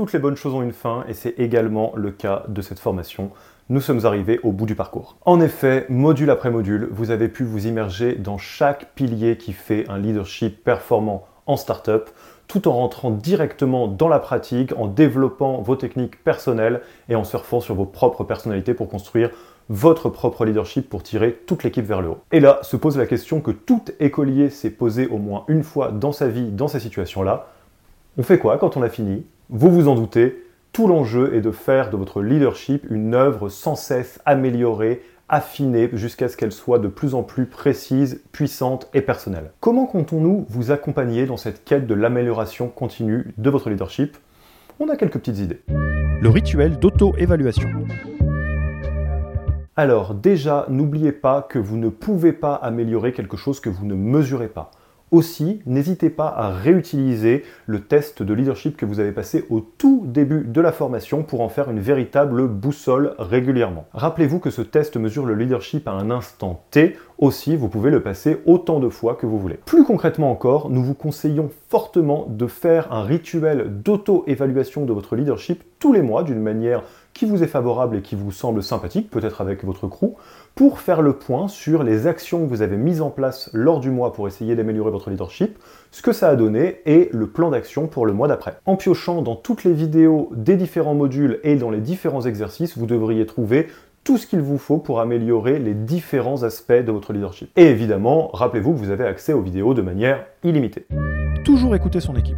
toutes les bonnes choses ont une fin et c'est également le cas de cette formation. Nous sommes arrivés au bout du parcours. En effet, module après module, vous avez pu vous immerger dans chaque pilier qui fait un leadership performant en startup, tout en rentrant directement dans la pratique, en développant vos techniques personnelles et en surfant sur vos propres personnalités pour construire votre propre leadership pour tirer toute l'équipe vers le haut. Et là se pose la question que tout écolier s'est posé au moins une fois dans sa vie dans ces situations-là. On fait quoi quand on a fini? Vous vous en doutez, tout l'enjeu est de faire de votre leadership une œuvre sans cesse améliorée, affinée, jusqu'à ce qu'elle soit de plus en plus précise, puissante et personnelle. Comment comptons-nous vous accompagner dans cette quête de l'amélioration continue de votre leadership? On a quelques petites idées. Le rituel d'auto-évaluation. Alors déjà, n'oubliez pas que vous ne pouvez pas améliorer quelque chose que vous ne mesurez pas. Aussi, n'hésitez pas à réutiliser le test de leadership que vous avez passé au tout début de la formation pour en faire une véritable boussole régulièrement. Rappelez-vous que ce test mesure le leadership à un instant T. Aussi, vous pouvez le passer autant de fois que vous voulez. Plus concrètement encore, nous vous conseillons fortement de faire un rituel d'auto-évaluation de votre leadership tous les mois d'une manière qui vous est favorable et qui vous semble sympathique, peut-être avec votre crew, pour faire le point sur les actions que vous avez mises en place lors du mois pour essayer d'améliorer votre leadership, ce que ça a donné et le plan d'action pour le mois d'après. En piochant dans toutes les vidéos des différents modules et dans les différents exercices, vous devriez trouver tout ce qu'il vous faut pour améliorer les différents aspects de votre leadership. Et évidemment, rappelez-vous que vous avez accès aux vidéos de manière illimitée. Toujours écouter son équipe.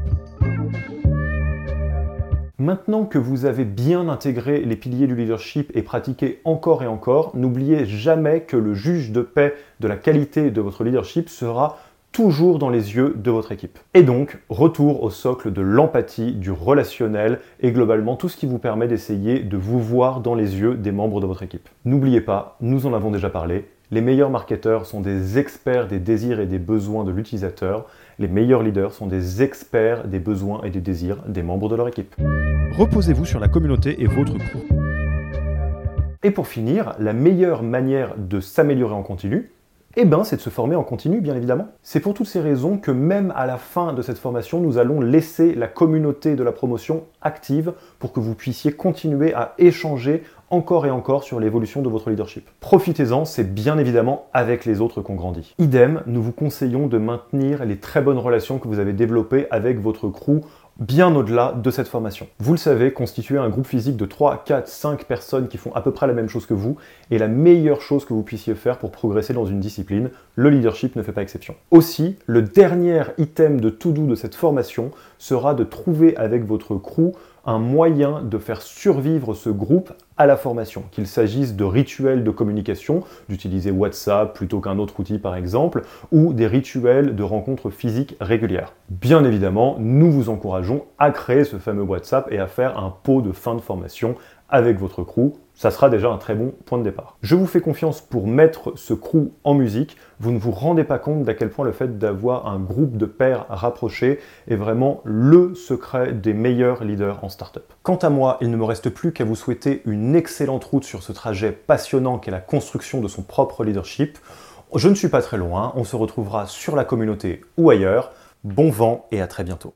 Maintenant que vous avez bien intégré les piliers du leadership et pratiqué encore et encore, n'oubliez jamais que le juge de paix de la qualité de votre leadership sera toujours dans les yeux de votre équipe. Et donc, retour au socle de l'empathie, du relationnel et globalement tout ce qui vous permet d'essayer de vous voir dans les yeux des membres de votre équipe. N'oubliez pas, nous en avons déjà parlé, les meilleurs marketeurs sont des experts des désirs et des besoins de l'utilisateur. Les meilleurs leaders sont des experts des besoins et des désirs des membres de leur équipe. Reposez-vous sur la communauté et votre crew. Et pour finir, la meilleure manière de s'améliorer en continu, eh ben, c'est de se former en continu, bien évidemment. C'est pour toutes ces raisons que même à la fin de cette formation, nous allons laisser la communauté de la promotion active pour que vous puissiez continuer à échanger encore et encore sur l'évolution de votre leadership. Profitez-en, c'est bien évidemment avec les autres qu'on grandit. Idem, nous vous conseillons de maintenir les très bonnes relations que vous avez développées avec votre crew bien au-delà de cette formation. Vous le savez, constituer un groupe physique de 3, 4, 5 personnes qui font à peu près la même chose que vous est la meilleure chose que vous puissiez faire pour progresser dans une discipline. Le leadership ne fait pas exception. Aussi, le dernier item de tout doux de cette formation sera de trouver avec votre crew un moyen de faire survivre ce groupe à la formation, qu'il s'agisse de rituels de communication, d'utiliser WhatsApp plutôt qu'un autre outil par exemple, ou des rituels de rencontres physiques régulières. Bien évidemment, nous vous encourageons à créer ce fameux WhatsApp et à faire un pot de fin de formation avec votre crew ça sera déjà un très bon point de départ. Je vous fais confiance pour mettre ce crew en musique. Vous ne vous rendez pas compte d'à quel point le fait d'avoir un groupe de pairs rapprochés est vraiment le secret des meilleurs leaders en startup. Quant à moi, il ne me reste plus qu'à vous souhaiter une excellente route sur ce trajet passionnant qu'est la construction de son propre leadership. Je ne suis pas très loin, on se retrouvera sur la communauté ou ailleurs. Bon vent et à très bientôt.